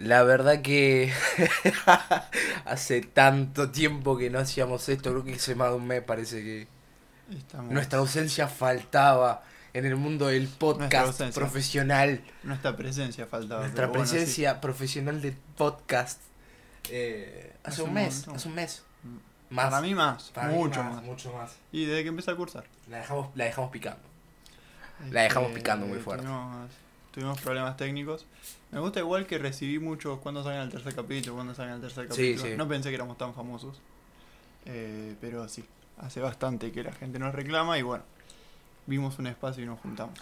La verdad que hace tanto tiempo que no hacíamos esto, creo que hace más de un mes parece que Estamos- nuestra ausencia faltaba en el mundo del podcast profesional. nuestra presencia faltaba. Nuestra pero bueno, sí. presencia profesional del podcast. eh, hace, Hace un un mes, montón. hace un mes. Mm. Más. Para mí más, Para mí mucho más, Mucho más. Y desde que empecé a cursar. La dejamos, la dejamos picando. La dejamos picando muy fuerte. Tuvimos, tuvimos problemas técnicos. Me gusta igual que recibí muchos cuando salgan el tercer capítulo, cuando salgan el tercer Sí, capítulo. sí. No pensé que éramos tan famosos. Eh, pero sí, hace bastante que la gente nos reclama y bueno, vimos un espacio y nos juntamos.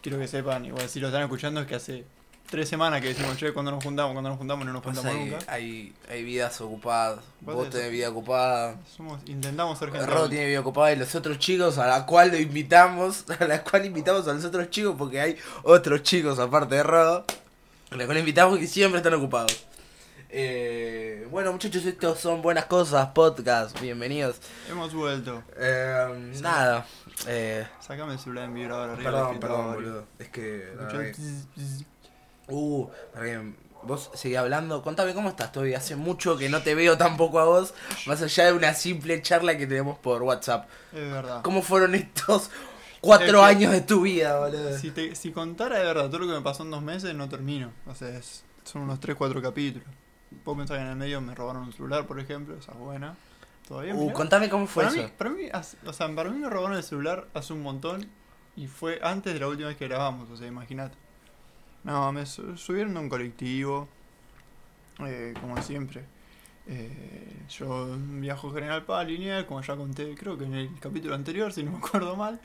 Quiero que sepan, igual si lo están escuchando, es que hace tres semanas que decimos, che, cuando nos juntamos, cuando nos juntamos, no nos juntamos que nunca. hay, hay vidas ocupadas. Vos tenés- vida ocupada. Somos, intentamos ser gente. Rod adulta. tiene vida ocupada y los otros chicos a la cual lo invitamos, a la cual invitamos a los otros chicos porque hay otros chicos aparte de Rod, a la cual invitamos que siempre están ocupados. Eh, bueno muchachos, estos son buenas cosas, podcast, bienvenidos. Hemos vuelto. Eh, nada, eh, Sacame el celular en vibrador arriba. perdón, perdón, boludo. Es que... Uh, vos seguís hablando. Contame cómo estás, Toby. Hace mucho que no te veo tampoco a vos, más allá de una simple charla que tenemos por WhatsApp. Es verdad. ¿Cómo fueron estos cuatro Es que- años de tu vida, boludo? Si, te, si contara de verdad todo lo que me pasó en dos meses, no termino. O sea, es- son unos 3-4 capítulos. Vos pensás que en el medio me robaron un celular, por ejemplo, esa es buena. Todavía Uh, mirá. contame cómo fue para eso. mí, para mí, o sea, para mí me robaron el celular hace un montón y fue antes de la última vez que grabamos, o sea, imagínate. No, me su- subieron a un colectivo, eh, como siempre. Eh, yo viajo General Paz, lineal, como ya conté, creo que en el capítulo anterior, si no me acuerdo mal.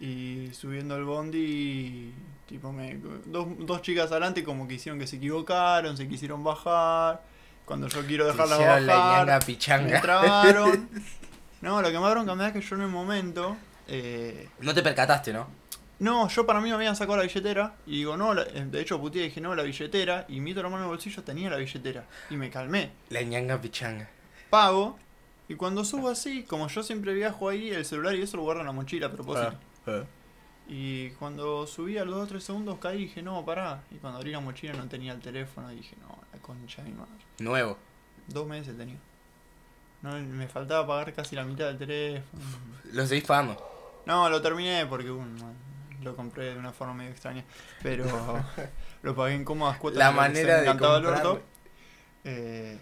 Y subiendo al bondi, tipo, me, dos, dos chicas adelante como que hicieron que se equivocaron, se quisieron bajar. Cuando yo quiero dejarla hicieron la bajar, ñanga me pichanga. trabaron. No, lo que más bronca me da es que yo en el momento. eh, No te percataste, ¿no? No, yo para mí me habían sacado la billetera. Y digo, no, la- eh, de hecho puteé y dije, no, la billetera. Y la mano en el bolsillo, tenía la billetera. Y me calmé. La ñanga pichanga. Pago. Y cuando subo así, como yo siempre viajo ahí, el celular y eso lo guardo en la mochila a propósito. Ah. Y cuando subí a los 2 o 3 segundos caí y dije, no, pará. Y cuando abrí la mochila no tenía el teléfono. Y dije, no, la concha de mi madre. Nuevo. Dos meses tenía. No, me faltaba pagar casi la mitad del teléfono. Lo seguís pagando. No, lo terminé porque un- lo compré de una forma medio extraña. Pero lo pagué en cómodas cuotas. La manera de comprarlo. Eh,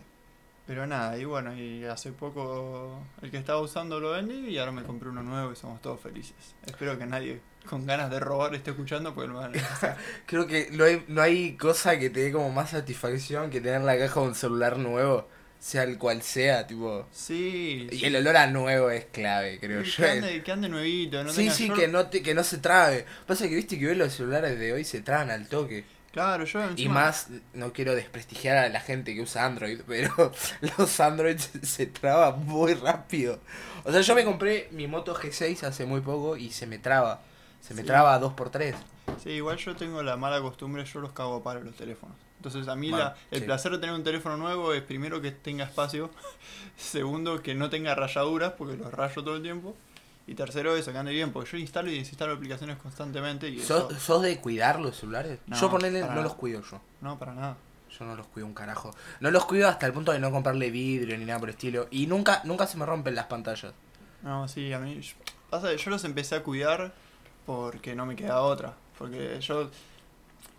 pero nada, y bueno, y hace poco el que estaba usando lo vendí y ahora me compré uno nuevo y somos todos felices. Espero que nadie con ganas de robar esté escuchando porque lo van a. Creo que no hay, no hay cosa que te dé como más satisfacción que tener la caja de un celular nuevo, sea el cual sea, tipo. Sí. Y el olor a nuevo es clave, creo sí, yo. que, ande, que ande nuevito. No sí, sí, yo- que no, te, que no se trabe. Pasa que viste que hoy los celulares de hoy se traban al toque. Claro, yo Y encima- más, no quiero desprestigiar a la gente que usa Android, pero los Android se traban muy rápido. O sea, yo me compré mi Moto G6 hace muy poco y se me traba. Se me Sí. traba a 2x3. Sí, igual yo tengo la mala costumbre, yo los cago para los teléfonos. Entonces a mí Bueno, la, el sí. placer de tener un teléfono nuevo es primero que tenga espacio, segundo que no tenga rayaduras porque los rayo todo el tiempo y tercero eso, que ande bien, porque yo instalo y desinstalo aplicaciones constantemente y eso, ¿Sos, sos de cuidar los celulares? No, yo ponerle, no nada. los cuido yo. no, para nada. Yo no los cuido un carajo. No los cuido hasta el punto de no comprarle vidrio ni nada por el estilo. Y nunca, nunca se me rompen las pantallas. No, sí, a mí, yo- pasa que yo los empecé a cuidar porque no me queda otra, porque yo,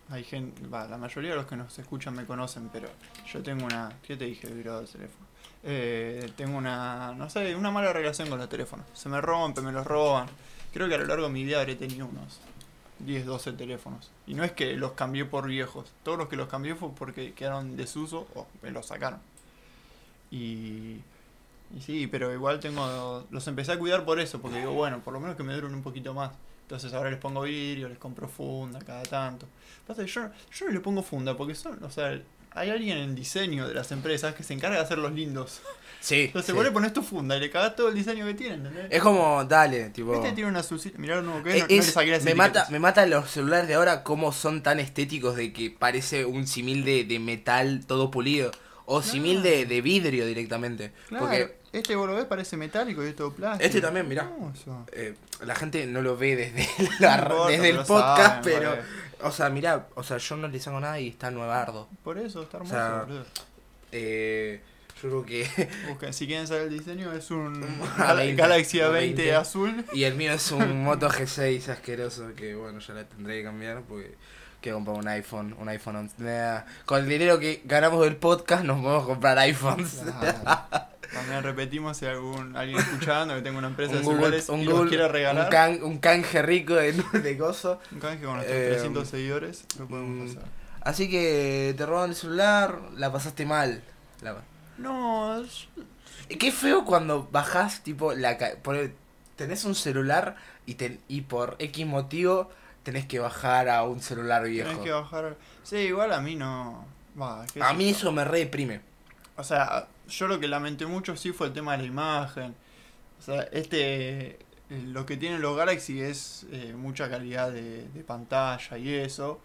hay gente, va, la mayoría de los que nos escuchan me conocen, pero yo tengo una, ¿qué te dije? Vibrado del teléfono. Eh, tengo una, no sé, una mala relación con los teléfonos. Se me rompen, me los roban. Creo que a lo largo de mi vida habré tenido unos 10, 12 teléfonos. Y no es que los cambié por viejos. Todos los que los cambié fue porque quedaron desuso o me los sacaron. Y, y sí, pero igual tengo. Los empecé a cuidar por eso, porque digo, bueno, por lo menos que me duren un poquito más. Entonces ahora les pongo vidrio, les compro funda cada tanto. Pasa que yo, yo no le pongo funda porque son, o sea, hay alguien en diseño de las empresas que se encarga de hacerlos lindos. Sí. Entonces sí. vos le pones tu funda y le cagás todo el diseño que tiene, ¿entendés? Es como, dale, tipo. Este tiene una azulcita, mirá lo nuevo que Eh, es, no, no le es- saqué las me mata, me mata los celulares de ahora como son tan estéticos de que parece un simil de, de metal todo pulido. O simil de, de vidrio directamente. Claro, Porque este vos lo ves, parece metálico y es todo plástico. Este también, mirá. Eh, la gente no lo ve desde, la- importa, desde el podcast, saben, pero. O sea, mirá, o sea, yo no le saco nada y está nuevardo. Por eso, está hermoso, sea, boludo. Eh, yo creo que. Busca, si quieren saber el diseño, es un A Gal- 20, Galaxy a A20 20. azul. Y el mío es un Moto G6 asqueroso que, bueno, ya la tendré que cambiar porque quiero comprar un iPhone, un iPhone 11. Nah, Con el dinero que ganamos del podcast nos podemos comprar iPhones. Claro. También repetimos si algún alguien escuchando que tenga una empresa un de Google, celulares un, y Google- quiera un, regalar, can- un canje rico de, de gozo. un canje con nuestros Eh, 300 seguidores, lo podemos mm, pasar. Así que te roban el celular, la pasaste mal. La- No, es- Qué feo cuando bajás, tipo, la por- tenés un celular y, te- y por X motivo tenés que bajar a un celular viejo. tenés que bajar. Sí, igual a mí no. A mí eso me re deprime. O sea, yo lo que lamenté mucho sí fue el tema de la imagen. O sea, este. eh, Lo que tienen los Galaxy es eh, mucha calidad de, de pantalla y eso.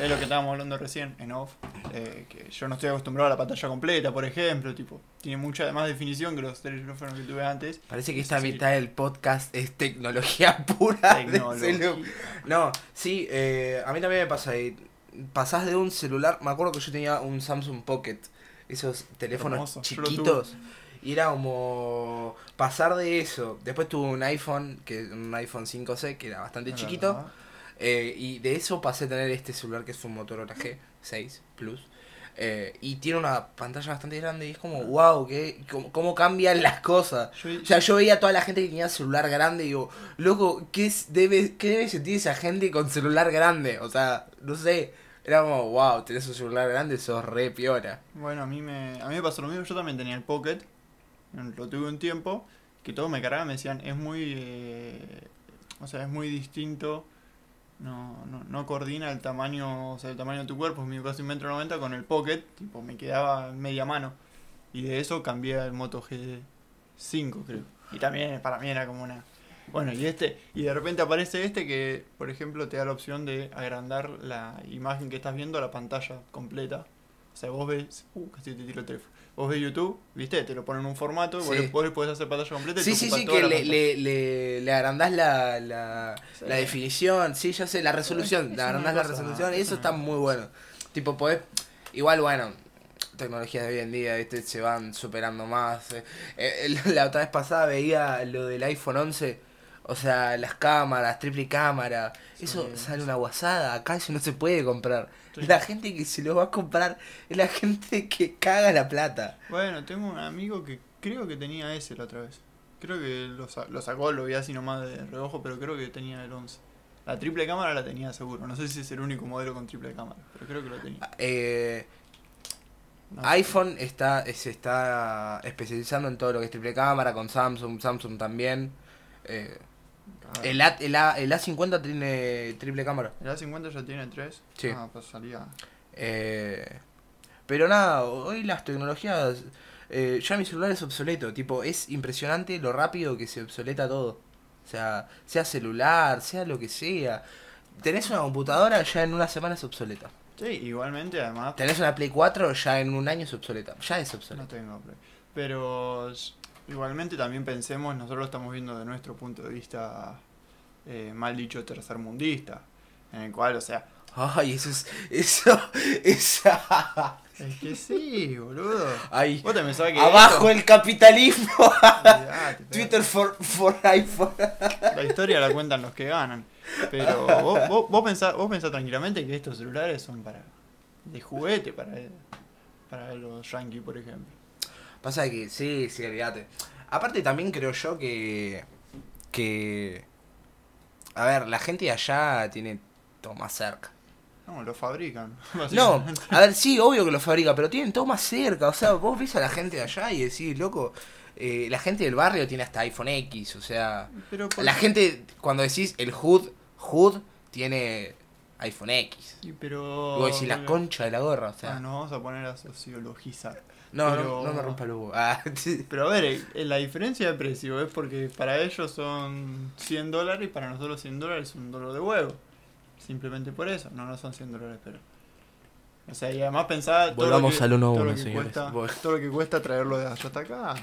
Es lo que estábamos hablando recién en off. eh, que yo no estoy acostumbrado a la pantalla completa, por ejemplo. Tipo, tiene mucha más definición que los teléfonos que tuve antes. Parece que esta sí. mitad del podcast es tecnología pura. Tecnología. No, sí, eh, a mí también me pasa. pasás de un celular, me acuerdo que yo tenía un Samsung Pocket, esos teléfonos Hermoso, chiquitos. Y era como pasar de eso. Después tuve un iPhone, que un iPhone 5C, que era bastante Es chiquito. Eh, y de eso pasé a tener este celular que es un Motorola G6 Plus. Eh, y tiene una pantalla bastante grande y es como, wow, que, cómo, cómo cambian las cosas. Yo- O sea, yo veía a toda la gente que tenía celular grande y digo, loco, ¿qué, es- debe, ¿qué debe sentir esa gente con celular grande? O sea, no sé. Era como, wow, tenés un celular grande, sos re piola. Bueno, a mí me, a mí me pasó lo mismo. Yo también tenía el Pocket. Lo tuve un tiempo. Que todos me cargaban. Me decían, es muy. eh, o sea, es muy distinto. No, no, no coordina el tamaño. O sea, el tamaño de tu cuerpo. Mío casi un metro noventa con el Pocket. Tipo, me quedaba media mano. Y de eso cambié al Moto G5, creo. Y también para mí era como una. Bueno, y este. Y de repente aparece este que, por ejemplo, te da la opción de agrandar la imagen que estás viendo a la pantalla completa. O sea, vos ves. Uh, casi te tiro el teléfono. Vos ves YouTube, ¿viste? Te lo ponen en un formato. y Vos, Sí. vos le podés hacer pantalla completa. y Sí, te sí, ocupa sí, que le, le, le, le agrandás la, la, Sí. la definición, sí, ya sé, la resolución, Es le agrandás la resolución y es eso está muy bueno. Tipo, podés, igual, bueno, tecnologías de hoy en día, ¿viste? se van superando más. eh. Eh, la otra vez pasada veía lo del iPhone 11, o sea, las cámaras, triple cámara, eso sí. sale una guasada, acá eso no se puede comprar. Sí. La gente que se lo va a comprar es la gente que caga la plata. Bueno, tengo un amigo que creo que tenía ese la otra vez. Creo que lo, lo sacó, lo vi así nomás de reojo, pero creo que tenía el 11. La triple cámara la tenía seguro. No sé si es el único modelo con triple cámara, pero creo que lo tenía. Eh, No sé. iPhone está, se está especializando en todo lo que es triple cámara, con Samsung, Samsung también. Eh, Ah, el, A, el, A, el A50 tiene triple cámara. ¿El A50 ya tiene 3? Sí. Ah, pues salía. Eh, pero nada, hoy las tecnologías... eh, ya mi celular es obsoleto, tipo, es impresionante lo rápido que se obsoleta todo. O sea, sea celular, sea lo que sea. Tenés una computadora, ya en una semana es obsoleta. Sí, igualmente, además. Tenés una Play 4, ya en un año es obsoleta. Ya es No obsoleta. tengo Play. Pero igualmente también pensemos, nosotros lo estamos viendo de nuestro punto de vista, eh, mal dicho, tercermundista. En el cual, o sea, Ay, eso es. Eso. Esa. es que sí, boludo. Vos te que. Abajo el capitalismo. Twitter for, for iPhone. La historia la cuentan los que ganan. Pero vos, vos, vos, pensás, vos pensás tranquilamente que estos celulares son para. de juguete para, para los yankees, por ejemplo. Pasa que sí, sí, olvídate. Aparte también creo yo que. Que. A ver, la gente de allá tiene todo más cerca. No, lo fabrican. No, a ver, sí, obvio que lo fabrica, pero tienen todo más cerca. O sea, vos ves a la gente de allá y decís, loco, eh, la gente del barrio tiene hasta iPhone X. O sea, Pero la gente, cuando decís el HUD, HUD tiene iPhone X. y pero. Y vos decís la concha de la gorra, o sea. Ah, nos vamos a poner a sociologizar. No, pero- no, no me rompa el huevo. Ah, sí. Pero a ver, eh, la diferencia de precio es porque para ellos son 100 dólares y para nosotros 100 dólares es un dólar de huevo. Simplemente por eso. No, no son 100 dólares, pero. O sea, y además pensaba. todo lo Volvamos que- al uno a todo lo uno, que señores. cuesta- Voy. Todo lo que cuesta traerlo de allá hasta acá.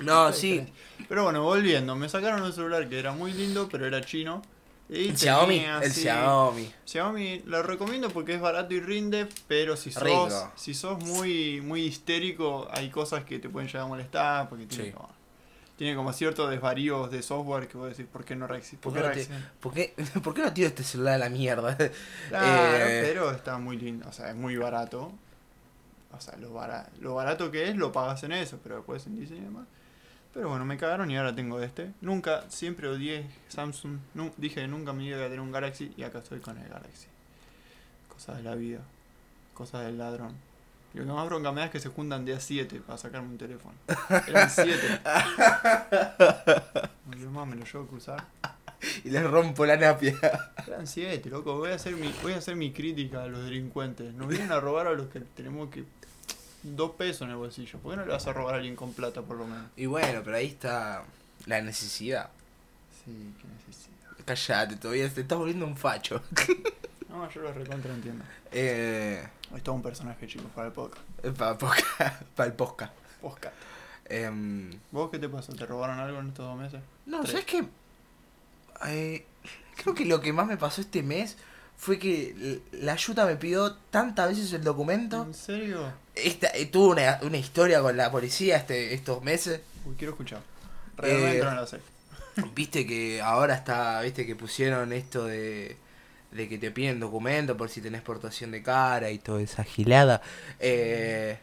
No, sí. diferencia. Pero bueno, volviendo, me sacaron un celular que era muy lindo, pero era chino. Y El Xiaomi, tenía, el sí, Xiaomi. Xiaomi lo recomiendo porque es barato y rinde, pero si sos, Rico. si sos muy, muy histérico, hay cosas que te pueden llegar a molestar, porque tiene, Sí. como, tiene como ciertos desvaríos de software que vos decís, ¿por qué no reacciona? ¿Por no te- ¿Por qué, ¿Por qué no tiro este celular a la mierda? Claro, Eh, pero está muy lindo, o sea, es muy barato. O sea, lo, bara- lo barato que es lo pagas en eso, pero después en diseño y demás. Pero bueno, me cagaron y ahora tengo este. Nunca, siempre odié Samsung. Nu- dije que nunca me iba a tener un Galaxy y acá estoy con el Galaxy. Cosas de la vida. Cosas del ladrón. Lo que más bronca me da es que se juntan día 7 para sacarme un teléfono. Eran 7. Yo más me lo llevo a cruzar. Y le rompo la napia. Eran 7, loco. Voy a, hacer mi, voy a hacer mi crítica a los delincuentes. Nos vienen a robar a los que tenemos que. Dos pesos en el bolsillo. ¿Por qué no le vas a robar a alguien con plata, por lo menos? Y bueno, pero ahí está la necesidad. Sí, qué necesidad. Callate, todavía te estás volviendo un facho. No, yo lo recontra entiendo. Eh, Es todo un personaje, chicos, para el podcast. para el posca. Podcast. Em, ¿Vos qué te pasó? ¿Te robaron algo en estos dos meses? no. ¿sabes qué? Eh, creo que lo que más me pasó este mes fue que la ayuda me pidió tantas veces el documento. ¿En serio? Esta, eh, tuve una, una historia con la policía este, estos meses. Uy, quiero escuchar. Eh, no lo sé. Viste que ahora está, viste que pusieron esto de, de que te piden documento por si tenés portación de cara y toda esa gilada. Eh,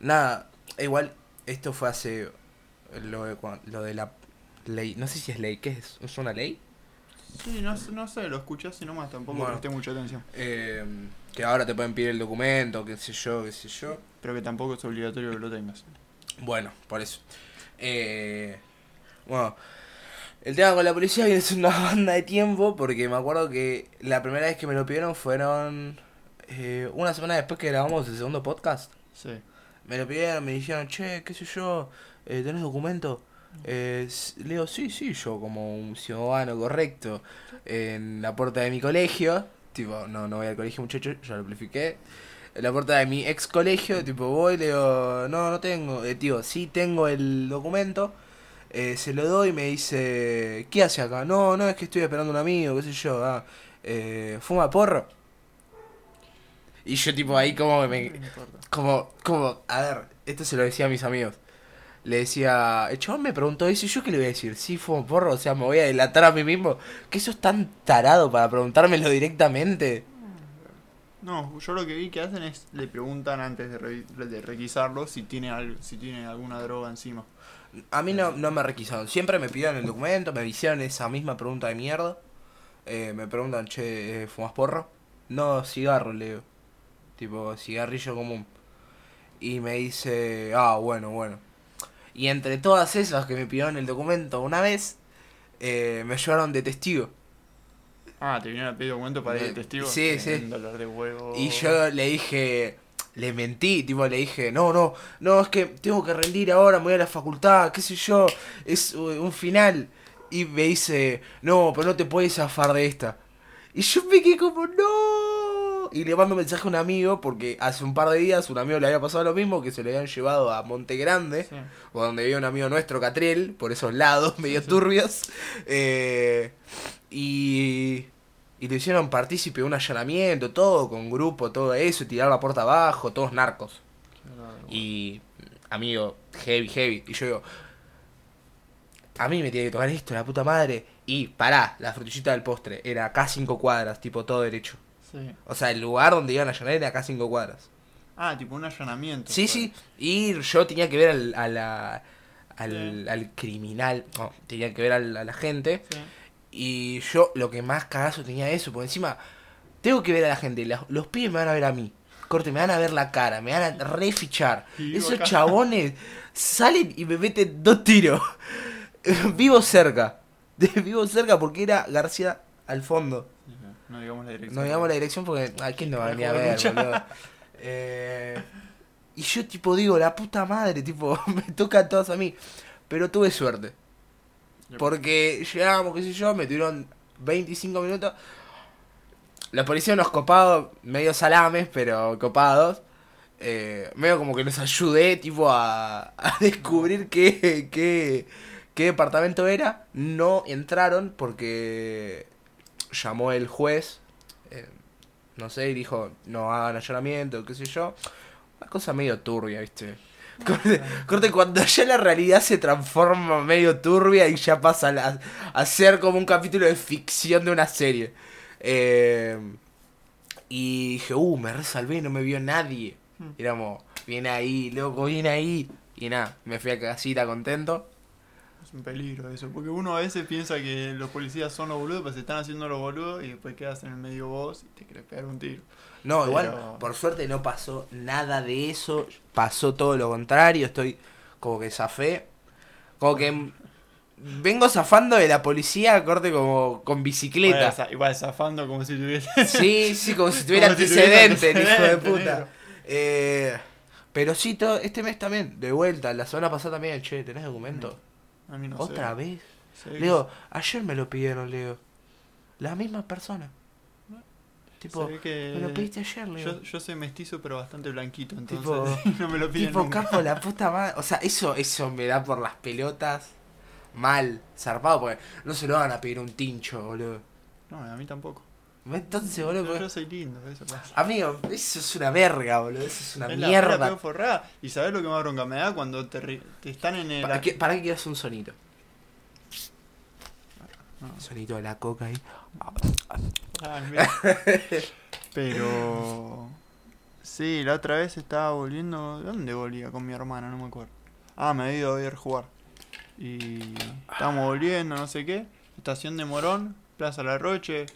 nada, igual esto fue hace lo de, lo de la ley, no sé si es ley, ¿qué es? ¿Es una ley? Sí, no, sé- no sé, lo escuchás y nomás tampoco Bueno. presté mucha atención. Eh, que ahora te pueden pedir el documento, qué sé yo, qué sé yo. Pero que tampoco es obligatorio que lo tengas. Bueno, por eso. Eh, bueno, el tema con la policía viene siendo una banda de tiempo porque me acuerdo que la primera vez que me lo pidieron fueron eh, una semana después que grabamos el segundo podcast. Sí. Me lo pidieron, me dijeron, che, qué sé yo, eh, ¿tenés documento? Eh, le digo, sí, sí, yo como un ciudadano correcto en la puerta de mi colegio, tipo, no, no voy al colegio muchacho, ya lo amplifiqué, en la puerta de mi ex colegio, tipo, voy, le digo, no, no tengo, eh, tío, sí tengo el documento, eh, se lo doy y me dice, ¿qué hace acá? No, no, es que estoy esperando a un amigo, qué sé yo, ah, eh, ¿fuma porro? Y yo tipo ahí como me, como, como, a ver, esto se lo decía a mis amigos. Le decía, el chabón me preguntó eso y yo qué le voy a decir, sí, fumo porro, o sea, me voy a delatar a mí mismo. Que eso es tan tarado para preguntármelo directamente. No, yo lo que vi que hacen es le preguntan antes de, de requisarlo si tiene algo, si tiene alguna droga encima. A mí no, no me requisaron, siempre me pidieron el documento, me hicieron esa misma pregunta de mierda. Eh, me preguntan, che, eh, ¿fumas porro? No, cigarro, le digo. Tipo, cigarrillo común. Y me dice, ah, bueno, bueno. Y entre todas esas que me pidieron el documento una vez, eh, me llevaron de testigo. Ah, te vinieron a pedir documento para ir de testigo. sí, Eh, sí. Un dolor de huevo. Y yo le dije, le mentí, tipo, le dije, no, no, no, es que tengo que rendir ahora, me voy a la facultad, qué sé yo, es uh, un final. Y me dice, no, pero no te puedes zafar de esta. Y yo me quedé como, no. Y le mando un mensaje a un amigo, porque hace un par de días un amigo le había pasado lo mismo, que se lo habían llevado a Monte Grande, Sí. o donde vivía un amigo nuestro, Catriel, por esos lados medio turbios. Eh, y, y le hicieron partícipe de un allanamiento, todo, con grupo, todo eso, y tirar la puerta abajo, todos narcos. Y, amigo, heavy, heavy. Y yo digo, a mí me tiene que tocar esto, la puta madre. Y pará, la frutillita del postre, era acá cinco cuadras, tipo todo derecho. Sí. O sea, el lugar donde iban a allanar era acá cinco cuadras. Ah, tipo un allanamiento. Sí, fue. sí. Y yo tenía que ver al, a la- al, al criminal, no, tenía que ver al- a la gente. Sí. Y yo lo que más cagazo tenía eso, porque encima tengo que ver a la gente, la- los pibes me van a ver a mí. Corte, me van a ver la cara, me van a refichar. Vivo Esos acá. chabones salen y me meten dos tiros. Vivo cerca. Vivo cerca porque era García al fondo. No digamos la dirección. No digamos la dirección porque. ¿A quién no va a venir a ver, boludo? Eh, y yo, tipo, digo, la puta madre, tipo, me tocan todas a mí. Pero tuve suerte. Porque llegamos, qué sé yo, me tuvieron 25 minutos. Los policías unos copados, medio salames, pero copados. Eh, medio como que los ayudé, tipo, a, a descubrir qué, qué, qué departamento era. No entraron porque llamó el juez, eh, no sé, y dijo, no hagan allanamiento, qué sé yo. Una cosa medio turbia, ¿viste? Corte, corte, cuando ya la realidad se transforma medio turbia y ya pasa a, ser como un capítulo de ficción de una serie. Eh, y dije, uh, me resalvé, no me vio nadie. Hmm. Y éramos, viene ahí, loco, viene ahí. Y nada, me fui a casita contento. Es un peligro eso, porque uno a veces piensa que los policías son los boludos, pues se están haciendo los boludos y después quedas en el medio vos y te querés pegar un tiro. No, igual, Pero- por suerte no pasó nada de eso. Pasó todo lo contrario. Estoy como que zafé. Como que mm, vengo zafando de la policía, corte como con bicicleta. igual zafando como si tuviese... Sí, sí, como si tuviera si tuviera antecedente, hijo de puta. Eh, pero sí, todo, este mes también, de vuelta. La semana pasada también, che, ¿tenés documento? A mí no ¿Otra sé. vez? Leo, ayer me lo pidieron, Leo. La misma persona. Tipo, que- me lo pediste ayer, Leo. Yo, yo soy mestizo pero bastante blanquito, entonces Tipo- no me lo piden Tipo, nunca. capo, la puta madre. O sea, eso, eso me da por las pelotas mal, zarpado, porque no se lo van a pedir un tincho, boludo. No, a mí tampoco. Entonces, boludo, Yo, porque- yo soy lindo, eso pasa. amigo, eso es una verga, boludo. Eso es una Es la mierda. forrada. Y sabes lo que más bronca me da cuando te, te están en el. ¿Para qué, ¿Para un sonito? No. Sonito de la coca ahí. Ah. Pero. Sí, la otra vez estaba volviendo. ¿De dónde volvía? Con mi hermana, no me acuerdo. Ah, me había ido a ver jugar. Y. Estábamos volviendo, no sé qué. Estación de Morón, Plaza La Roche.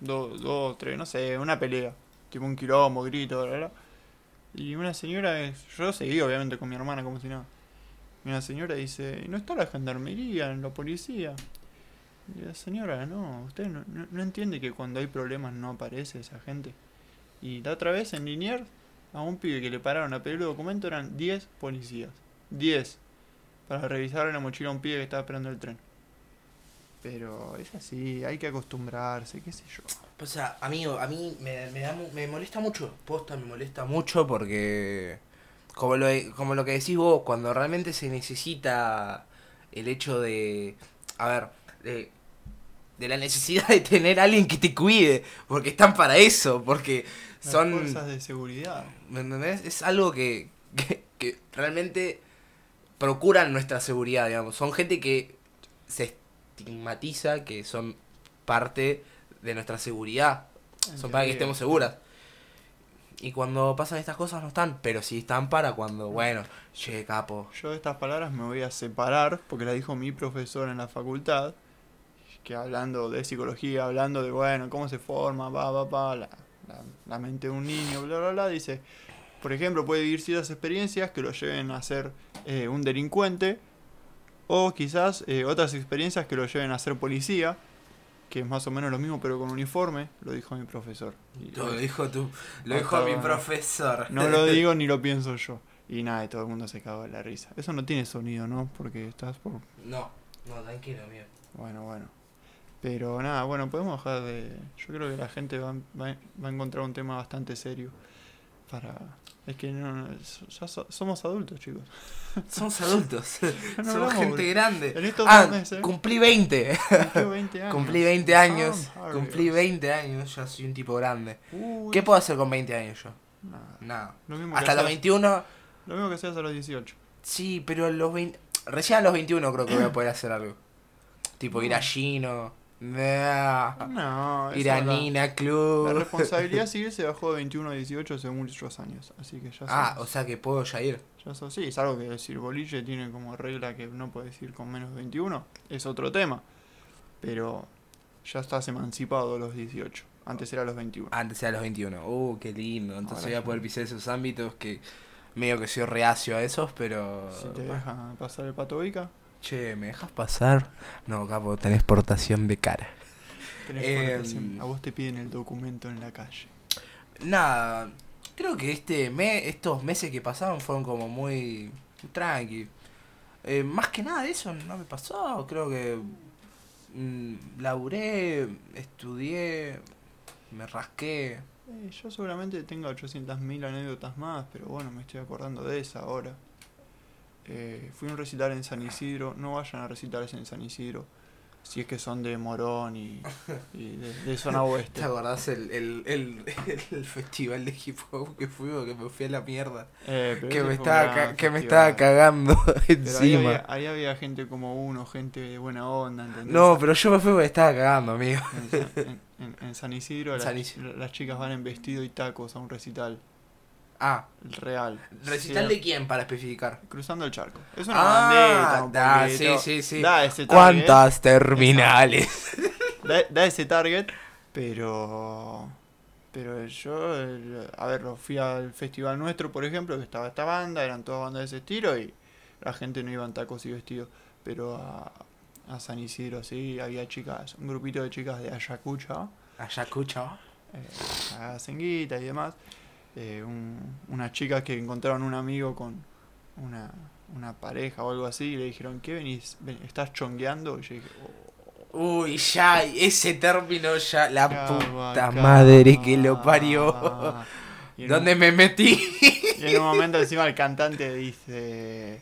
Dos, dos, tres, no sé, una pelea. Tipo un quilombo, grito, bla. Y una señora. Yo seguí, obviamente, con mi hermana, como si nada. Y una señora dice: ¿No está la gendarmería, la policía? Y la señora, no, usted no, no, no entiende que cuando hay problemas no aparece esa gente. Y la otra vez en Liniers, a un pibe que le pararon a pedir el documento eran 10 policías. 10. Para revisar la mochila a un pibe que estaba esperando el tren. Pero es así, hay que acostumbrarse, qué sé yo. O sea, amigo, a mí me, me, da, me molesta mucho. Posta, me molesta mucho porque. Como lo, como lo que decís vos, cuando realmente se necesita el hecho de. A ver, de, de la necesidad de tener a alguien que te cuide. Porque están para eso. Porque Las son. fuerzas de seguridad. ¿Me entendés? Es algo que, que, que realmente procuran nuestra seguridad, digamos. Son gente que se estigmatiza que son parte de nuestra seguridad. Son para que estemos seguras. Y cuando pasan estas cosas no están, pero sí están para cuando, bueno, che, capo. Yo de estas palabras me voy a separar porque las dijo mi profesor en la facultad, que hablando de psicología, hablando de, bueno, cómo se forma, va, va, va, la, la, la mente de un niño, bla, bla, bla, dice, por ejemplo, puede vivir ciertas experiencias que lo lleven a ser eh, un delincuente, o quizás eh, otras experiencias que lo lleven a ser policía, que es más o menos lo mismo pero con uniforme, lo dijo mi profesor. Y- Lo dijo tú, lo dijo mi profesor. no lo digo ni lo pienso yo. Y nada, y todo el mundo se cagó de la risa. Eso no tiene sonido, ¿no? Porque estás por... No, no, tranquilo, amigo. Bueno, bueno. Pero nada, bueno, podemos dejar de... Yo creo que la gente va, va, va a encontrar un tema bastante serio para... Es que no, ya so- somos adultos, chicos. Somos adultos. No Somos hablamos, gente grande. En estos Ah, meses cumplí 20. cumplí 20 años. Cumplí 20 años. Cumplí Harrios. 20 años. Ya soy un tipo grande. Uy, ¿Qué puedo hacer con 20 años yo? nada. Nada. Lo mismo, Hasta los hacías- 21. lo mismo que hacías a los 18. Sí, pero a los 20. Recién a los 21 creo que voy a poder hacer algo. Tipo ir a Gino. Nah, No, ir eso a la- Nina La Club. responsabilidad civil se bajó de 21 a 18 hace muchos años. Así que ya Ah, sos- o sea que puedo ya ir. Ya sos- sí, es algo que decir boliche tiene como regla que no puedes ir con menos de 21. Es otro tema. Pero ya estás emancipado a los 18. Antes era a los 21. Antes era a los 21. Uh, qué lindo. Entonces Ahora voy a poder pisar esos ámbitos que medio que soy reacio a esos, pero. Si te deja pasar el pato Vica, Che, ¿me dejas pasar? No, capo, tenés portación de cara. tenés Em, portación. a vos te piden el documento en la calle. Nada, creo que este me, estos meses que pasaron fueron como muy tranqui. Eh, más que nada eso no me pasó, creo que mm, laburé, estudié, me rasqué. Eh, yo seguramente tenga 800.000 anécdotas más, pero bueno, me estoy acordando de esa ahora. Eh, fui a un recital en San Isidro, no vayan a recitales en San Isidro. si es que son de Morón y, y de, de zona oeste. ¿Te acordás el, el, el, el festival de hip hop que fuimos? Que me fui a la mierda. Eh, Que me, estaba, que me estaba cagando Pero ahí encima. había, ahí había gente como uno, gente de buena onda, ¿entendés? No, pero yo me fui porque estaba cagando, amigo. En, Isidro, San Isidro. las chicas van en vestido y tacos a un recital Ah, real. ¿recital Sí, de quién para especificar? Cruzando el charco. Es una Ah, bandera, un da, sí, sí, sí. Da ese target, ¿Cuántas terminales? da, da ese target, pero... Pero yo, el- a ver, lo fui al festival nuestro, por ejemplo, que estaba esta banda, eran todas bandas de ese estilo y la gente no iba en tacos y vestidos. Pero a, a San Isidro, sí, había chicas, un grupito de chicas de Ayacucho, Ayacucho. eh, a Cenguita y demás. Eh, un- unas chicas que encontraron un amigo con una, una pareja o algo así y le dijeron, ¿qué venís? Ven- ¿Estás chongueando? Y yo dije, "Oh, Uy, ya, ese término ya, la puta bacán". madre que lo parió. ¿Dónde un, me metí? y en un momento encima el cantante dice,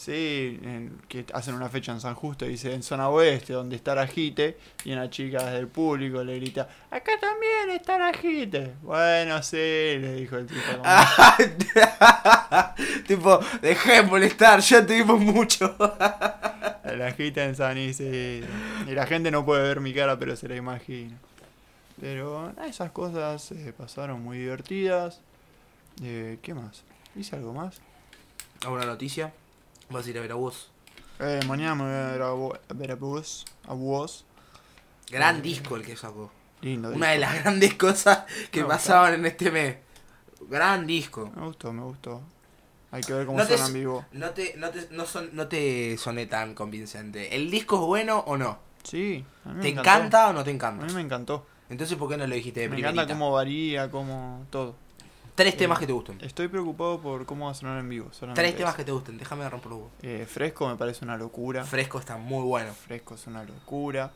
sí, en- que hacen una fecha en San Justo, dice, en zona oeste, donde está Ajite, y una chica del público le grita, acá también está Ajite. Bueno, sí, le dijo el tipo. como- tipo, dejé de molestar, ya te dimos mucho. La agita en San Isidro. Y la gente no puede ver mi cara, pero se la imagina. Pero esas cosas eh, pasaron muy divertidas. Eh, ¿Qué más? ¿Hice algo más? ¿Alguna noticia? Vas a ir a ver a vos. Eh, mañana me voy a ver a, a ver a vos. A vos. Gran Eh, disco el que sacó. Lindo. Una de las grandes cosas que Me pasaban en este mes. Gran disco. Me gustó, me gustó. Hay que ver cómo No suena en vivo. No te, no te, no son, no te soné tan convincente. ¿El disco es bueno o no? Sí, a mí me ¿Te encantó. encanta o no te A encanta? mí me encantó. Entonces, ¿por qué no lo dijiste de Me primerita? encanta cómo varía, cómo todo. Tres Eh, temas que te gusten. Estoy preocupado por cómo va a sonar en vivo. Tres temas eso. que te gusten. Déjame romper los. Eh, fresco me parece una locura. Fresco está muy bueno. Fresco es una locura.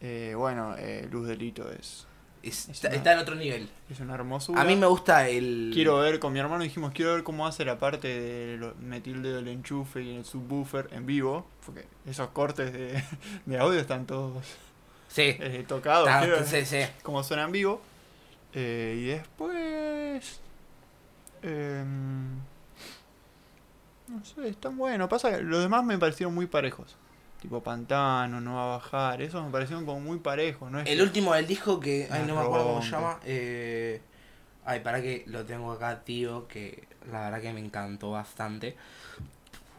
Eh, bueno, eh. Luz Delito es, Es- Es está, una- está en otro nivel. es una hermosura. A mí me gusta el. Quiero ver, con mi hermano dijimos, quiero ver cómo hace la parte de metí el dedo del enchufe y el subwoofer en vivo. Porque esos cortes de, de audio están todos Sí. tocados. Está- quiero sí, sí. cómo suena en vivo. Y después... em, no sé, están buenos. Pasa que los demás me parecieron muy parejos. Tipo Pantano, No va a bajar. Esos me parecieron como muy parejos. ¿no? Es El que- último del disco que. Ay, no me acuerdo cómo se llama. Eh, ay, para que lo tengo acá, tío. Que la verdad que me encantó bastante.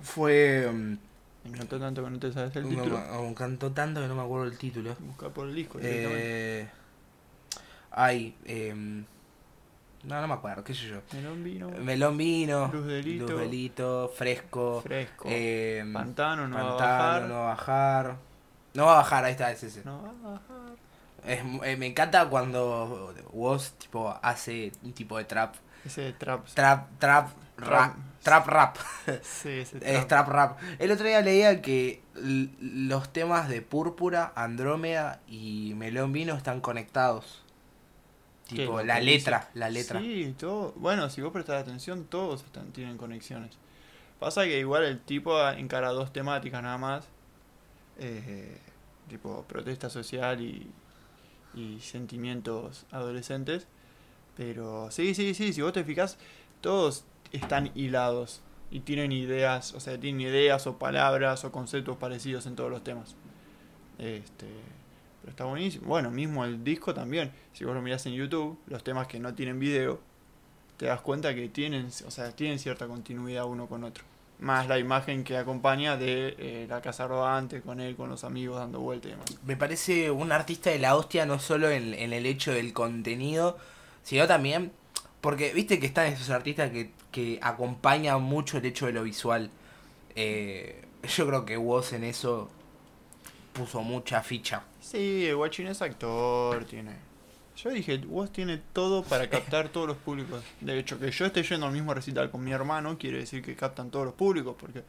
Fue. mm, Me encantó tanto que no te sabes el título. me- me encantó tanto que no me acuerdo el título. Busca por el disco. Eh, ay, em, no, no me acuerdo, qué sé yo. Melón vino. Melón vino, Luz delito. Luz Delito, fresco, Fresco. em, Pantano, no va a bajar. no va a bajar. No va a bajar, ahí está, es ese. No va a bajar. Es eh, me encanta cuando Woz tipo hace un tipo de trap. Ese trap. Trap, trap, rap. Trap rap. Sí, ese Es trap. trap rap. El otro día leía que los temas de Púrpura, Andrómeda y Melón Vino están conectados. ¿Qué Tipo, la letra, la letra. Sí, todo. Bueno, si vos prestás atención, todos están, tienen conexiones. Pasa que igual el tipo encara dos temáticas nada más. eh, tipo, protesta social y, y sentimientos adolescentes. Pero sí, sí, sí, si vos te fijas, todos están hilados y tienen ideas, o sea, tienen ideas o palabras o conceptos parecidos en todos los temas. Este, pero está buenísimo. Bueno, mismo el disco también. Si vos lo mirás en YouTube, los temas que no tienen video, te das cuenta que tienen, o sea, tienen cierta continuidad uno con otro. Más la imagen que acompaña de eh, la casa rodante con él, con los amigos dando vueltas y demás. Me parece un artista de la hostia no solo en, el hecho del contenido, sino también porque viste que están esos artistas que, que acompañan mucho el hecho de lo visual. Eh, yo creo que Woz en eso puso mucha ficha. Sí, el guachín es actor, tiene. Yo dije, vos tiene todo para captar todos los públicos. De hecho, que yo esté yendo al mismo recital con mi hermano quiere decir que captan todos los públicos, porque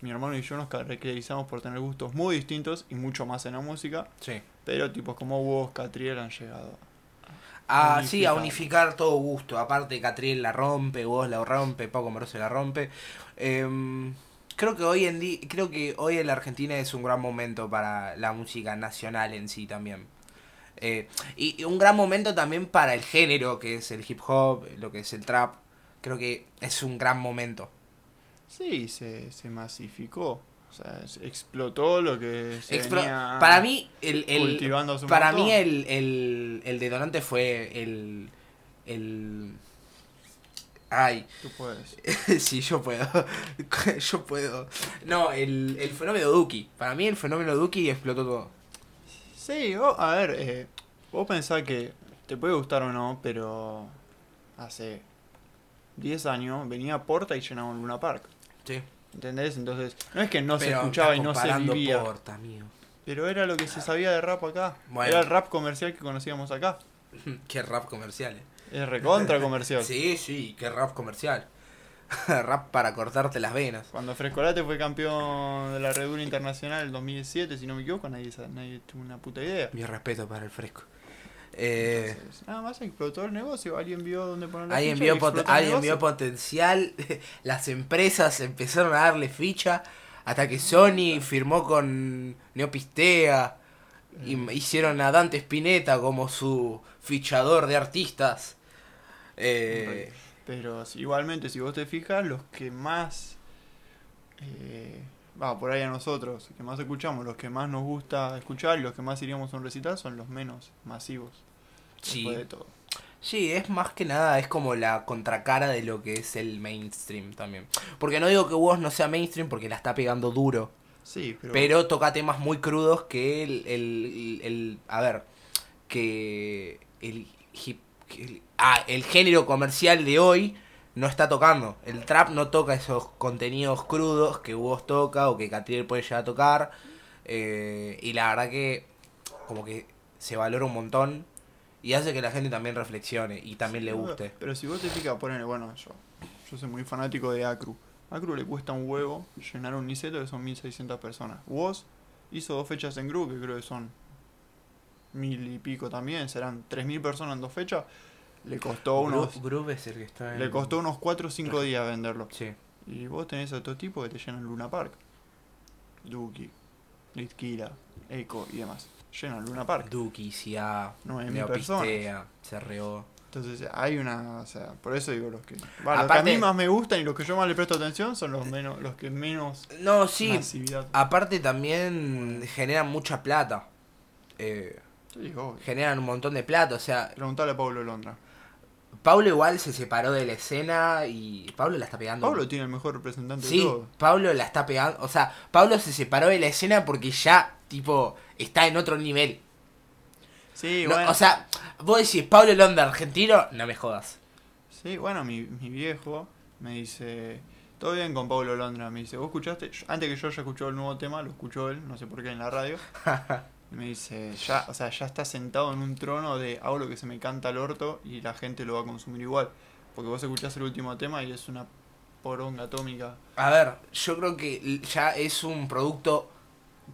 mi hermano y yo nos caracterizamos por tener gustos muy distintos y mucho más en la música, Sí. pero tipos como vos, Catriel han llegado. Ah, sí, a Unificar. todo gusto. Aparte, Catriel la rompe, vos la rompe, Paco Moroso la rompe. Em, creo que hoy en día, creo que hoy en la Argentina es un gran momento para la música nacional en sí también. Eh, y, y un gran momento también para el género que es el hip hop, lo que es el trap. Creo que es un gran momento. Sí, se, se masificó. O sea, se explotó lo que se Explo- venía para mí, el, el- para montón. mí el, el, el detonante fue el, el... Ay, Tú puedes. sí, yo puedo. yo puedo. No, el, el fenómeno Duki. Para mí el fenómeno Duki explotó todo. Sí, vos- a ver, eh, vos pensás que te puede gustar o no, pero hace 10 años venía Porta y llenaba un Luna Park. Sí. ¿Entendés? Entonces, no es que no se escuchaba y no se vivía. Porta, amigo. Pero era lo que se sabía de rap acá. Bueno. Era el rap comercial que conocíamos acá. Qué rap comercial. eh. Es recontra comercial. Sí, sí, qué rap comercial. rap para cortarte las venas. Cuando Frescolate fue campeón de la Red Bull Internacional en 2007, si no me equivoco, nadie, nadie tuvo una puta idea. Mi respeto para el fresco. Eh, Entonces, nada más explotó el negocio. Alguien vio dónde poner la alguien ficha vio, alguien potencial. Las empresas empezaron a darle ficha. Hasta que Sony firmó con Neopistea. Y Mm. hicieron a Dante Spinetta como su fichador de artistas. Eh, Pero igualmente, si vos te fijas, los que más. eh, Va, por ahí a nosotros, que más escuchamos, los que más nos gusta escuchar y los que más iríamos a un recital son los menos masivos. sí. Después de todo. Sí, es más que nada, es como la contracara de lo que es el mainstream también. Porque no digo que vos no sea mainstream porque la está pegando duro. Sí, pero. Pero toca temas muy crudos que el, el, el- a ver, que el hip, el- ah, el género comercial de hoy no está tocando. El trap no toca esos contenidos crudos que vos toca o que Catriel puede llegar a tocar. eh, y la verdad que como que se valora un montón y hace que la gente también reflexione y también le guste. Pero si vos te fijas, ponele, bueno, yo, yo soy muy fanático de Acru. Acru le cuesta un huevo llenar un Niceto que son 1600 personas. Woz hizo dos fechas en Gru, que creo que son mil y pico también, serán 3000 personas en dos fechas. Le costó unos, Gru- es el que está en- le costó unos 4 o 5 días venderlo. Sí. Y vos tenés a otro tipo que te llenan Luna Park. Duki, Litkira, Echo y demás. Llenan Luna Park. Duki, Sia, 9000 personas. Neopistea, CRO. Entonces hay una, o sea, por eso digo los que, los que a mí más me gustan y los que yo más le presto atención son los menos, los que menos No, sí. masividad. Aparte también generan mucha plata. Eh, Sí, obvio. generan un montón de plata. O sea, Preguntale a Pablo Londra. Pablo igual se separó de la escena y Pablo la está pegando. Pablo tiene el mejor representante de Sí, todo. Pablo la está pegando. O sea, Pablo se separó de la escena porque ya, tipo, está en otro nivel. Sí, No, bueno. O sea, vos decís Pablo Londra argentino, no me jodas. Sí, bueno, mi, mi viejo me dice, todo bien con Pablo Londra, me dice, ¿vos escuchaste? Antes que yo ya escuchó el nuevo tema, lo escuchó él, no sé por qué en la radio. Me dice, ya, o sea, ya está sentado en un trono de hago lo que se me canta al orto y la gente lo va a consumir igual. Porque vos escuchás el último tema y es una poronga atómica. A ver, yo creo que ya es un producto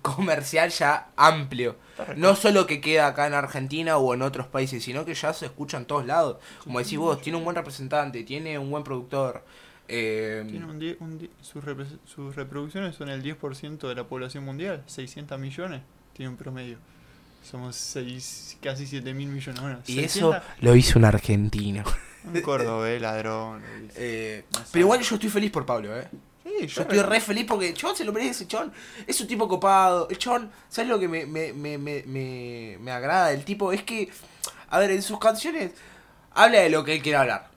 comercial ya amplio. No solo que queda acá en Argentina o en otros países, sino que ya se escucha en todos lados. Como decís vos, tiene un buen representante, tiene un buen productor. eh, Tiene un die- un die- sus, repre- sus reproducciones son el 10% de la población mundial, 600 millones, tiene un promedio. Somos seis, casi 7 mil millones. Bueno, y 600 eso lo hizo un argentino. Un cordobés ladrón. Eh, pero igual yo estoy feliz por Pablo, ¿eh? Sí, Yo estoy re feliz porque el Chon se lo merece, Chon. Es un tipo copado. El Chon, ¿sabes lo que me, me, me, me, me, me agrada del tipo? Es que, a ver, en sus canciones habla de lo que él quiere hablar.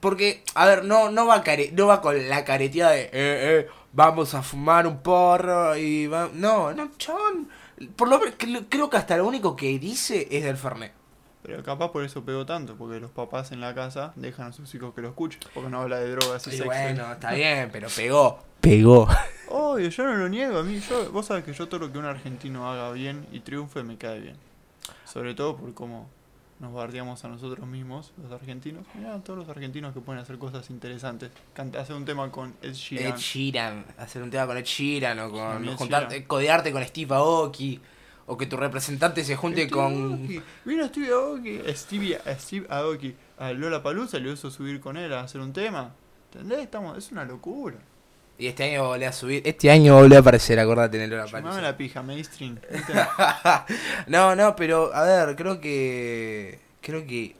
Porque, a ver, no, no, va, care, no va con la careteada de, eh, eh, vamos a fumar un porro y va... No, no, Chon. Por lo creo que hasta lo único que dice es del Fernet. Pero capaz por eso pegó tanto, porque los papás en la casa dejan a sus hijos que lo escuchen, porque no habla de drogas y Y sexo. bueno, está bien, pero pegó. Pegó. Obvio, yo no lo niego, a mí, yo, vos sabés que yo todo lo que un argentino haga bien y triunfe me cae bien. Sobre todo por cómo nos bardeamos a nosotros mismos, los argentinos. Mirá, todos los argentinos que pueden hacer cosas interesantes. Canta, hacer un tema con Ed Sheeran. Ed Sheeran, hacer un tema con Ed Sheeran o con juntarte, codearte con Steve Aoki o que tu representante se junte Steve con Aoki. Vino Steve Aoki, Stevie, Steve Aoki a Lola Palusa, le hizo subir con él a hacer un tema. ¿Entendés? Estamos, es una locura. Y este año volví a subir. Este año volví a aparecer, acordate en el la pija, mainstream. no, no, pero a ver, creo que. Creo que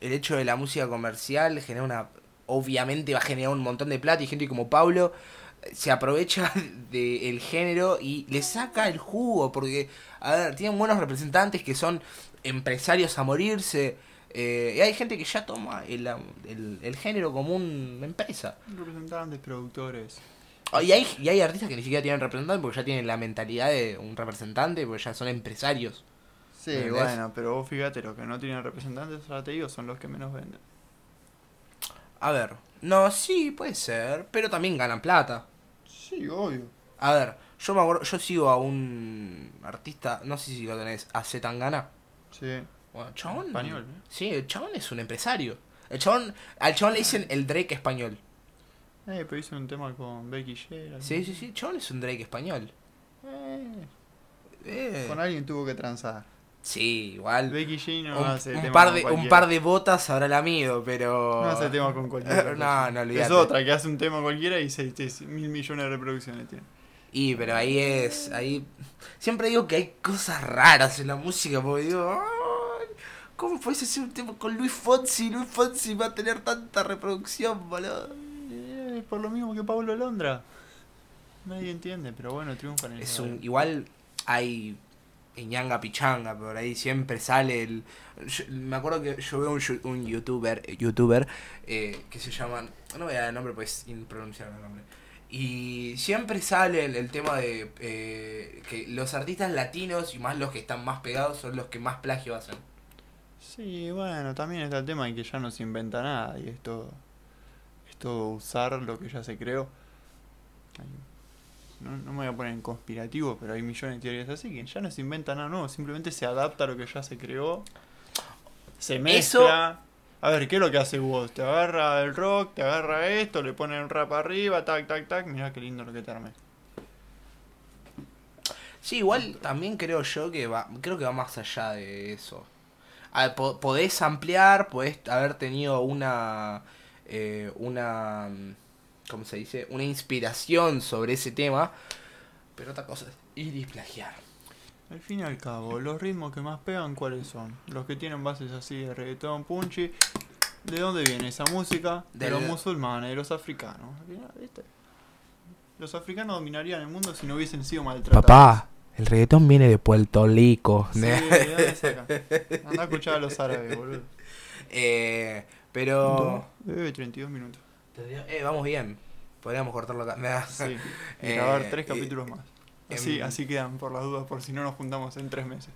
el hecho de la música comercial genera una. Obviamente va a generar un montón de plata y gente como Pablo eh, se aprovecha del género y le saca el jugo. Porque, a ver, tienen buenos representantes que son empresarios a morirse. Eh, y hay gente que ya toma el, el, el género como una empresa. Representantes, productores. Oh, Y hay, y hay artistas que ni siquiera tienen representante porque ya tienen la mentalidad de un representante, porque ya son empresarios. Sí, bueno, pero vos fíjate, los que no tienen representantes, ahora te digo, son los que menos venden. A ver, no, sí, puede ser, pero también ganan plata. Sí, obvio. A ver, yo me acuerdo, yo sigo a un artista, no sé si lo tenés, a Zetangana. Sí. Bueno, chabón. Español, ¿eh? Sí, el chabón es un empresario. El chabón, al chabón le dicen el Drake español. Eh, pero hice un tema con Becky G. Sí, sí, sí, chabón es un Drake español. Eh, Eh, con alguien tuvo que transar. Sí, igual. Becky G no un, hace un tema par con de, un par de botas habrá lamido, pero. No hace tema con cualquiera. No, no, Es olvídate. otra que hace un tema cualquiera y seis, seis- mil millones de reproducciones tiene. Y, pero ahí es. ahí Siempre digo que hay cosas raras en la música, porque digo. "Ay, ¿Cómo puedes hacer un tema con Luis Fonsi? Luis Fonsi va a tener tanta reproducción, boludo. Eh, por lo mismo que Pablo Londra. Nadie entiende, pero bueno, triunfan en Es esa- un. Igual hay. ñanga pichanga, por ahí siempre sale el. yo- me acuerdo que yo veo un, un youtuber, youtuber eh, que se llaman. No voy a dar el nombre, pues es impronunciable el nombre. Y siempre sale el, el tema de eh, que los artistas latinos y más los que están más pegados son los que más plagio hacen. Sí, bueno, también está el tema de que ya no se inventa nada y es todo, es todo usar lo que ya se creó. No, no me voy a poner en conspirativo, pero hay millones de teorías así que ya no se inventa nada nuevo, simplemente se adapta a lo que ya se creó, se mezcla. A ver, ¿qué es lo que hace vos? Te agarra el rock, te agarra esto, le pone el rap arriba, tac, tac, tac, mirá qué lindo lo que te armé. Sí, igual también creo yo que va, creo que va más allá de eso. A ver, po- podés ampliar, podés haber tenido una, eh, una, mm, ¿cómo se dice? Una inspiración sobre ese tema, pero otra cosa es ir y plagiar. Al fin y al cabo, los ritmos que más pegan, ¿cuáles son? Los que tienen bases así de reggaetón, punchy. ¿De dónde viene esa música? De Del- los musulmanes, de los africanos. Al final, ¿viste? Los africanos dominarían el mundo si no hubiesen sido maltratados. El reggaetón viene de Puerto Rico. Sí. Anda a escuchar a los árabes, boludo. eh, pero... Eh, 32 minutos. Eh, vamos bien. Podríamos cortarlo acá. Nah. Sí. Y Eh, grabar tres eh, capítulos más. Así, em, así quedan por las dudas, por si no nos juntamos en tres meses.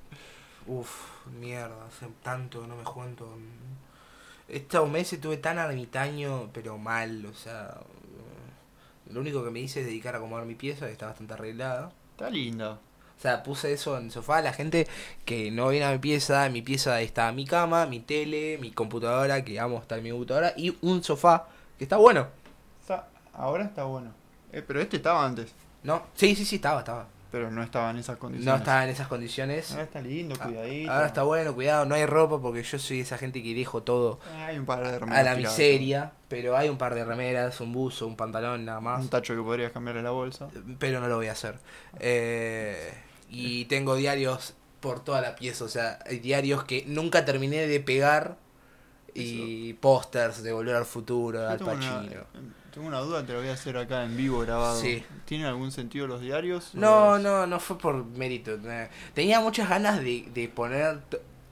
Uf, mierda, hace tanto que no me junto. Estos meses tuve tan ermitaño, pero mal, o sea. Lo único que me hice es dedicar a acomodar mi pieza, que está bastante arreglada. Está linda. O sea, puse eso en el sofá. La gente que no viene a mi pieza, en mi pieza está mi cama, mi tele, mi computadora, que amo estar en mi computadora, y un sofá que está bueno. Está, ahora está bueno. Eh, pero este estaba antes. ¿No? Sí, sí, sí, estaba, estaba. Pero no estaba en esas condiciones. No estaba en esas condiciones. Ahora está lindo, Ah, cuidadito. Ahora está bueno, cuidado, no hay ropa porque yo soy esa gente que dejo todo Hay un par de a la tiradas. miseria, pero hay un par de remeras, un buzo, un pantalón nada más, Un tacho que podrías cambiarle la bolsa. pero no lo voy a hacer. Eh, y tengo diarios por toda la pieza, o sea, hay diarios que nunca terminé de pegar y pósters de Volver al Futuro, Yo Al tengo, una, Pacino. tengo una duda, te lo voy a hacer acá en vivo grabado. Sí. ¿Tienen algún sentido los diarios? No, ¿O es- no, no fue por mérito. eh. Tenía muchas ganas de, de poner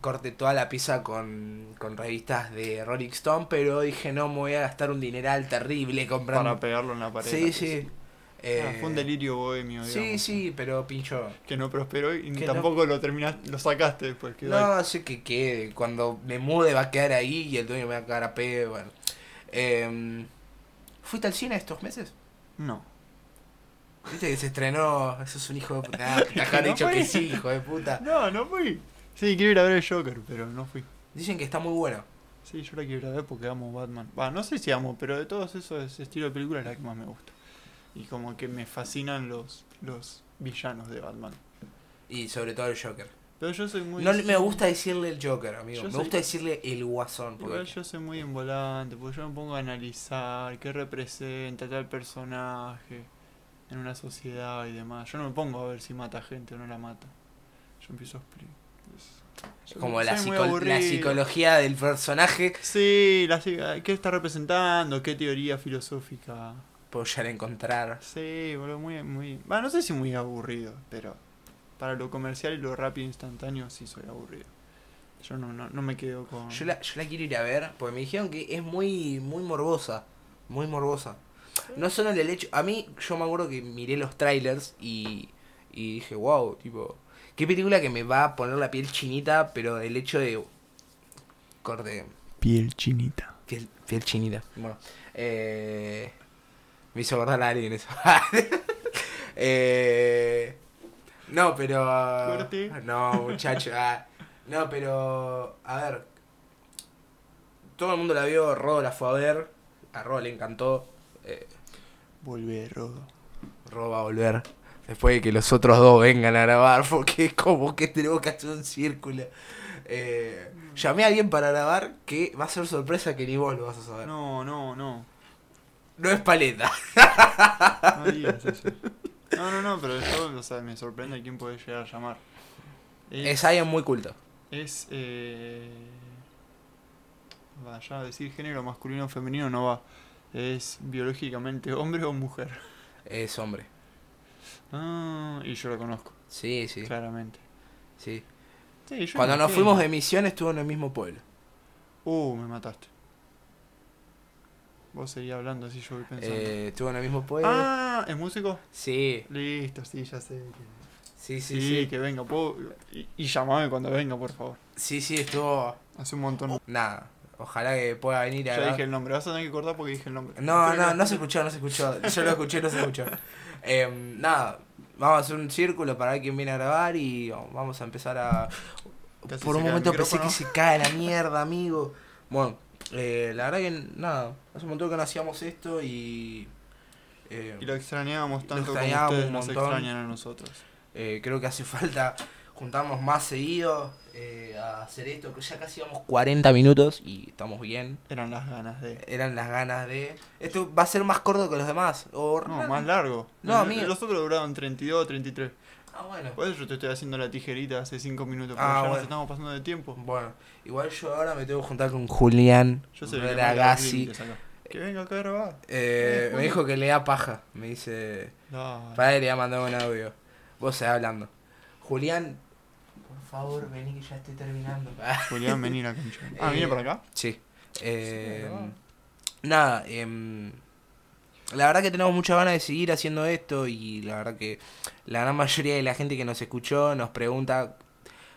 corte toda la pieza con, con revistas de Rolling Stone, pero dije no, me voy a gastar un dineral terrible comprando. Para pegarlo en la pared. sí, sí. pieza. Eh, Ah, fue un delirio bohemio, Sí, digamos. sí, pero pincho. Que no prosperó y Que tampoco lo terminaste, lo sacaste después. ahí. No, sé que quede. Cuando me mude va a quedar ahí y el dueño me va a quedar a pedo. Bueno. Em, ¿Fuiste al cine estos meses? No. ¿Viste que se estrenó? Eso es un hijo de puta. Ah, te No dicho que sí, hijo de puta. No, no fui. Sí, quiero ir a ver el Joker, pero no fui. Dicen que está muy bueno. Sí, yo la quiero ir a ver porque amo Batman. Va, no sé si amo, pero de todos esos estilos de películas es la que más me gusta. Y como que me fascinan los, los villanos de Batman. Y sobre todo el Joker. Pero yo soy muy. No me gusta decirle el Joker, amigo. Yo me soy- gusta decirle el Guasón. porque- Igual yo soy muy involante, porque yo me pongo a analizar qué representa tal personaje en una sociedad y demás. Yo no me pongo a ver si mata gente o no la mata. Yo empiezo a explicar. Es como la, psico- la psicología del personaje. Sí, la, ¿qué está representando? ¿Qué teoría filosófica? Puedo llegar a encontrar. Sí, boludo, muy, muy... Bueno, no sé si muy aburrido, pero para lo comercial y lo rápido e instantáneo sí soy aburrido. Yo no, no, no me quedo con... Yo la, yo la quiero ir a ver porque me dijeron que es muy, muy morbosa. Muy morbosa. No solo el hecho. A mí, yo me acuerdo que miré los trailers y, y dije, wow, tipo. Qué película que me va a poner la piel chinita, pero el hecho de. Corte. Piel chinita. Piel, piel chinita. Bueno. Eh, me hizo acordar a alguien eso. eh, no, pero. Corte. No, muchacho. ah, no, pero. A ver. Todo el mundo la vio, Rodo la fue a ver. A Rodo le encantó. Eh, Volver, Rodo. Rodo va a volver. Después de que los otros dos vengan a grabar, porque es como que tenemos que hacer un círculo. Eh, llamé a alguien para grabar que va a ser sorpresa que ni vos lo vas a saber. No, No, no, no. es paleta. No digas eso. No, no, no, pero yo, o sea, me sorprende quién puede llegar a llamar. Es alguien muy culto. Es, eh... Vaya a decir género masculino o femenino no va. Es biológicamente hombre o mujer. Es hombre. Ah, y yo lo conozco, Sí, sí. claramente. sí. Sí, yo Cuando nos fuimos de misión estuvo en el mismo pueblo. Uh, me mataste. Vos seguís hablando así, yo voy pensando. Eh, estuvo en el mismo pueblo. ah, ¿es músico? Sí, Listo, sí, ya sé. sí, Sí, sí, sí. que venga, puedo... Y, y llamame cuando venga, por favor. Sí, sí, estuvo. Hace un montón. Nada. Ojalá que pueda venir a Ya grabar. dije el nombre, vas a tener que cortar porque dije el nombre. No, no, no se escuchó, no se escuchó. Yo lo escuché, no se escuchó. Eh, nada, vamos a hacer un círculo para ver quién viene a grabar y vamos a empezar a... Casi Por un momento pensé que se cae la mierda, amigo. Bueno, eh, la verdad que nada, hace un montón que no hacíamos esto y... eh, Y lo extrañábamos tanto extrañábamos como ustedes nos extrañan a nosotros. eh, creo que hace falta juntarnos más seguido eh, a hacer esto, que ya casi vamos 40 minutos y estamos bien. Eran las ganas de... Eran las ganas de... Esto va a ser más corto que los demás. O No, más largo. No, El- amigo. Los otros duraron 32, 33. Ah, bueno. Por eso yo te estoy haciendo la tijerita hace 5 minutos. Ah, Porque ya bueno. nos estamos pasando de tiempo. Bueno, igual yo ahora me tengo que juntar con Julián Yo sé Ragazzi. Que venga acá a grabar. Eh, me dijo que le da paja. Me dice. Para él le ha mandado un audio. Vos se hablando. Julián, por favor, vení que ya estoy terminando. Julián, vení la concha. Ah, Eh, ¿viene para acá? Sí. Eh, Sí, nada, em, la verdad que tenemos muchas ganas de seguir haciendo esto y la verdad que la gran mayoría de la gente que nos escuchó nos pregunta,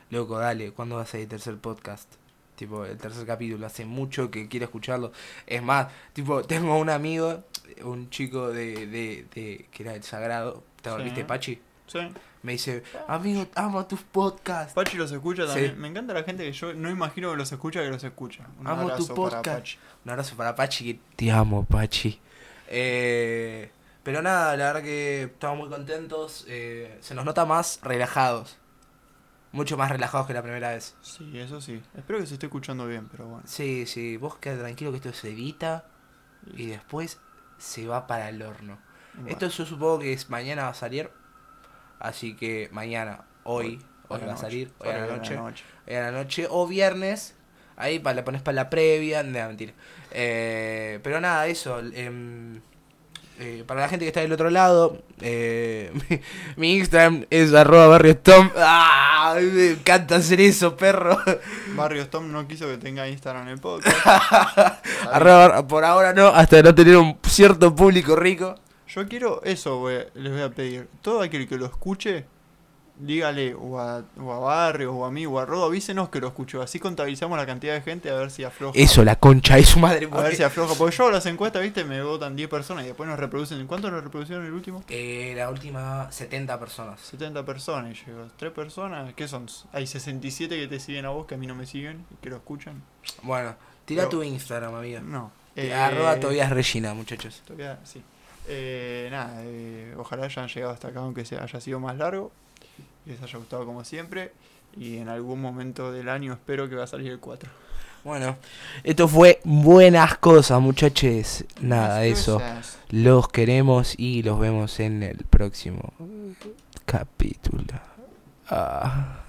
loco, dale, ¿cuándo vas a ir el tercer podcast? Tipo, el tercer capítulo, hace mucho que quiero escucharlo. Es más, tipo, tengo un amigo, un chico de, de, de que era el sagrado, ¿te Sí. ¿viste Pachi? Sí. Me dice, amigo, amo tus podcasts. Pachi los escucha también. Sí. Me encanta la gente que yo no imagino que los escucha que los escucha. Un Amo tu abrazo para podcast. Pachi. Un abrazo para Pachi, que te amo, Pachi. Eh, pero nada, la verdad que estamos muy contentos. eh, se nos nota más relajados. Mucho más relajados que la primera vez. Sí, eso sí. Espero que se esté escuchando bien, pero bueno. Sí, sí, vos queda tranquilo que esto se edita y después se va para el horno. Bueno, Esto yo supongo que es mañana va a salir. Así que mañana, hoy, hoy, va a salir, hoy a la noche. Hoy a la noche o viernes. Ahí pa, le pones para la previa. No, mentira. Eh, pero nada, eso. em, eh, para la gente que está del otro lado, eh, mi, mi Instagram es arroba barriostom. ¡Ah! Me encanta hacer eso, perro. Barrio Tom no quiso que tenga Instagram en el podcast. Arroba- por ahora no, hasta no tener un cierto público rico. Yo quiero eso, voy- les voy a pedir. Todo aquel que lo escuche, dígale o a, o a Barrio, o a mí, o a Rodo, avísenos que lo escuchó. Así contabilizamos la cantidad de gente a ver si afloja. Eso, la concha de su madre. A ver si afloja. Porque yo las encuestas, viste, me votan 10 personas y después nos reproducen. ¿Cuánto nos reproducieron el último? Eh, la última, 70 personas. 70 personas. Y digo, ¿tres personas? ¿Qué son? Hay 67 que te siguen a vos, que a mí no me siguen y que lo escuchan. Bueno, tira Pero- tu Instagram, amiga. No. Arroba Eh, Tobias Regina, muchachos. Todavía, sí. Eh, nada, eh, ojalá hayan llegado hasta acá, aunque sea, haya sido más largo. Les haya gustado como siempre. Y en algún momento del año espero que va a salir el 4. Bueno, esto fue buenas cosas, muchachos. Nada, eso. cosas. Los queremos y los vemos en el próximo capítulo. Ah.